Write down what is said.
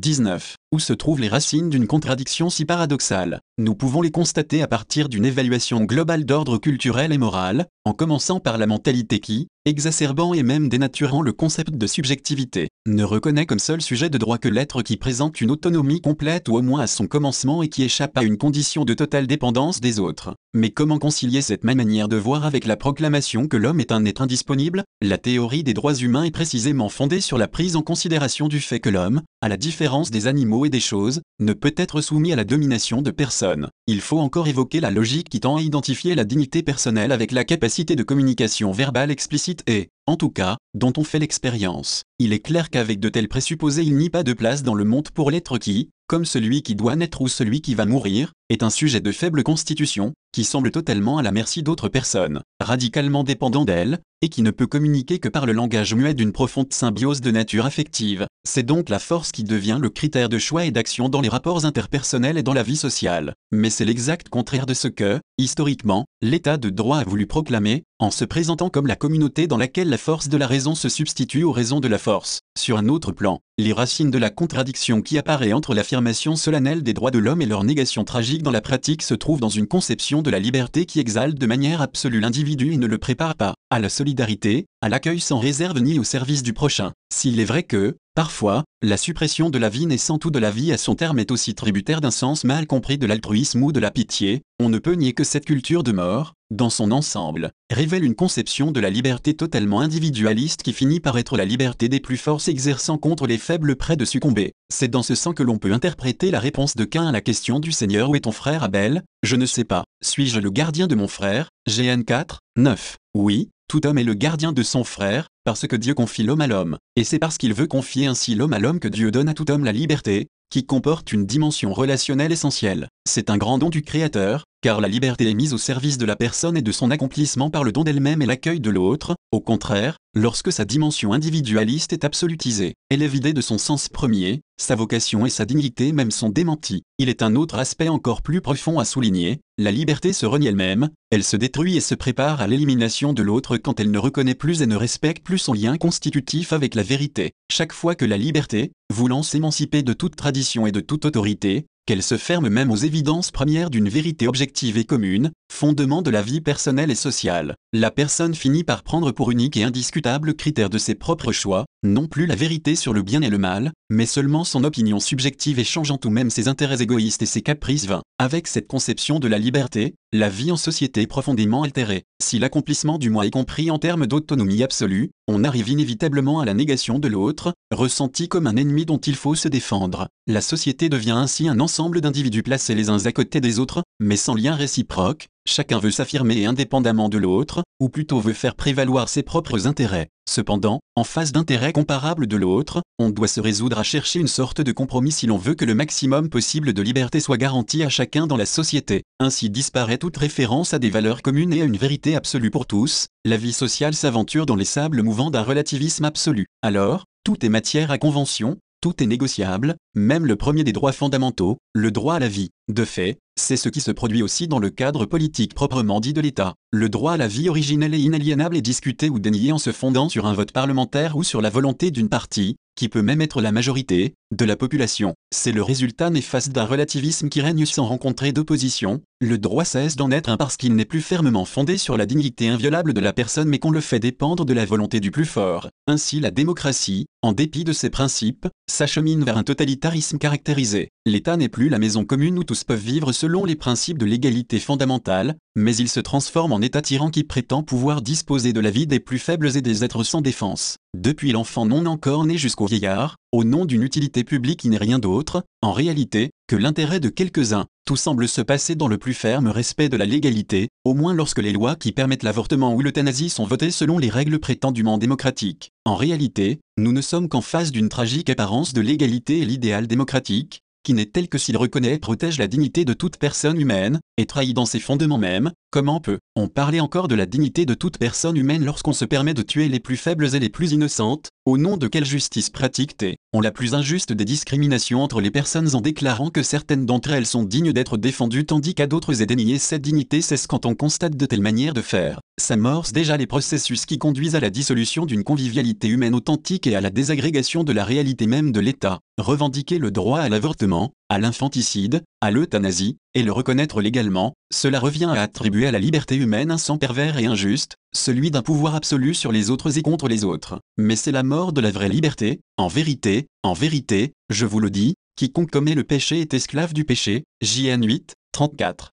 19. Où se trouvent les racines d'une contradiction si paradoxale? Nous pouvons les constater à partir d'une évaluation globale d'ordre culturel et moral, en commençant par la mentalité qui, exacerbant et même dénaturant le concept de subjectivité, ne reconnaît comme seul sujet de droit que l'être qui présente une autonomie complète ou au moins à son commencement et qui échappe à une condition de totale dépendance des autres. Mais comment concilier cette même manière de voir avec la proclamation que l'homme est un être indisponible? La théorie des droits humains est précisément fondée sur la prise en considération du fait que l'homme, à la différence des animaux et des choses, ne peut être soumis à la domination de personne. Il faut encore évoquer la logique qui tend à identifier la dignité personnelle avec la capacité de communication verbale explicite et, en tout cas, dont on fait l'expérience. Il est clair qu'avec de tels présupposés il n'y a pas de place dans le monde pour l'être qui, comme celui qui doit naître ou celui qui va mourir, est un sujet de faible constitution, qui semble totalement à la merci d'autres personnes, radicalement dépendant d'elle, et qui ne peut communiquer que par le langage muet d'une profonde symbiose de nature affective. C'est donc la force qui devient le critère de choix et d'action dans les rapports interpersonnels et dans la vie sociale. Mais c'est l'exact contraire de ce que, historiquement, l'état de droit a voulu proclamer, en se présentant comme la communauté dans laquelle la force de la raison se substitue aux raisons de la force. Sur un autre plan, les racines de la contradiction qui apparaît entre l'affirmation solennelle des droits de l'homme et leur négation tragique dans la pratique se trouvent dans une conception de la liberté qui exalte de manière absolue l'individu et ne le prépare pas à la solidarité, à l'accueil sans réserve ni au service du prochain. S'il est vrai que, Parfois, la suppression de la vie naissant ou de la vie à son terme est aussi tributaire d'un sens mal compris de l'altruisme ou de la pitié, on ne peut nier que cette culture de mort, dans son ensemble, révèle une conception de la liberté totalement individualiste qui finit par être la liberté des plus forts s'exerçant contre les faibles près de succomber. C'est dans ce sens que l'on peut interpréter la réponse de Cain à la question du Seigneur Où est ton frère Abel? Je ne sais pas. Suis-je le gardien de mon frère? GN 4, 9. Oui, tout homme est le gardien de son frère, parce que Dieu confie l'homme à l'homme, et c'est parce qu'il veut confier ainsi l'homme à l'homme que Dieu donne à tout homme la liberté, qui comporte une dimension relationnelle essentielle. C'est un grand don du Créateur, car la liberté est mise au service de la personne et de son accomplissement par le don d'elle-même et l'accueil de l'autre, au contraire, lorsque sa dimension individualiste est absolutisée, elle est vidée de son sens premier, sa vocation et sa dignité même sont démenties. Il est un autre aspect encore plus profond à souligner, la liberté se renie elle-même, elle se détruit et se prépare à l'élimination de l'autre quand elle ne reconnaît plus et ne respecte plus son lien constitutif avec la vérité. Chaque fois que la liberté, voulant s'émanciper de toute tradition et de toute autorité, qu'elle se ferme même aux évidences premières d'une vérité objective et commune, fondement de la vie personnelle et sociale. La personne finit par prendre pour unique et indiscutable critère de ses propres choix, non plus la vérité sur le bien et le mal, mais seulement son opinion subjective et changeant tout même ses intérêts égoïstes et ses caprices vains. Avec cette conception de la liberté, la vie en société est profondément altérée. Si l'accomplissement du moi est compris en termes d'autonomie absolue, on arrive inévitablement à la négation de l'autre, ressenti comme un ennemi dont il faut se défendre. La société devient ainsi un ensemble d'individus placés les uns à côté des autres, mais sans lien réciproque, chacun veut s'affirmer indépendamment de l'autre, ou plutôt veut faire prévaloir ses propres intérêts. Cependant, en face d'intérêts comparables de l'autre, on doit se résoudre à chercher une sorte de compromis si l'on veut que le maximum possible de liberté soit garanti à chacun dans la société. Ainsi disparaît toute référence à des valeurs communes et à une vérité absolue pour tous, la vie sociale s'aventure dans les sables mouvants d'un relativisme absolu. Alors, tout est matière à convention, tout est négociable, même le premier des droits fondamentaux, le droit à la vie. De fait, c'est ce qui se produit aussi dans le cadre politique proprement dit de l'État. Le droit à la vie originelle et inaliénable est discuté ou dénié en se fondant sur un vote parlementaire ou sur la volonté d'une partie, qui peut même être la majorité, de la population. C'est le résultat néfaste d'un relativisme qui règne sans rencontrer d'opposition. Le droit cesse d'en être un parce qu'il n'est plus fermement fondé sur la dignité inviolable de la personne mais qu'on le fait dépendre de la volonté du plus fort. Ainsi la démocratie, en dépit de ses principes, s'achemine vers un totalitarisme caractérisé. L'État n'est plus la maison commune où tous peuvent vivre selon les principes de l'égalité fondamentale, mais il se transforme en État tyran qui prétend pouvoir disposer de la vie des plus faibles et des êtres sans défense. Depuis l'enfant non encore né jusqu'au vieillard, au nom d'une utilité publique qui n'est rien d'autre, en réalité, que l'intérêt de quelques-uns. Tout semble se passer dans le plus ferme respect de la légalité, au moins lorsque les lois qui permettent l'avortement ou l'euthanasie sont votées selon les règles prétendument démocratiques. En réalité, nous ne sommes qu'en face d'une tragique apparence de l'égalité et l'idéal démocratique, qui n'est tel que s'il reconnaît et protège la dignité de toute personne humaine, et trahit dans ses fondements mêmes, comment peut-on parler encore de la dignité de toute personne humaine lorsqu'on se permet de tuer les plus faibles et les plus innocentes, Au nom de quelle justice pratique-t-on On la plus injuste des discriminations entre les personnes en déclarant que certaines d'entre elles sont dignes d'être défendues tandis qu'à d'autres est déniée cette dignité? C'est ce quand on constate de telles manières de faire. S'amorcent déjà les processus qui conduisent à la dissolution d'une convivialité humaine authentique et à la désagrégation de la réalité même de l'État. Revendiquer le droit à l'avortement, à l'infanticide, à l'euthanasie, et le reconnaître légalement, cela revient à attribuer à la liberté humaine un sang pervers et injuste, celui d'un pouvoir absolu sur les autres et contre les autres. Mais c'est la mort de la vraie liberté, en vérité, en vérité, je vous le dis, quiconque commet le péché est esclave du péché. JN 8, 34.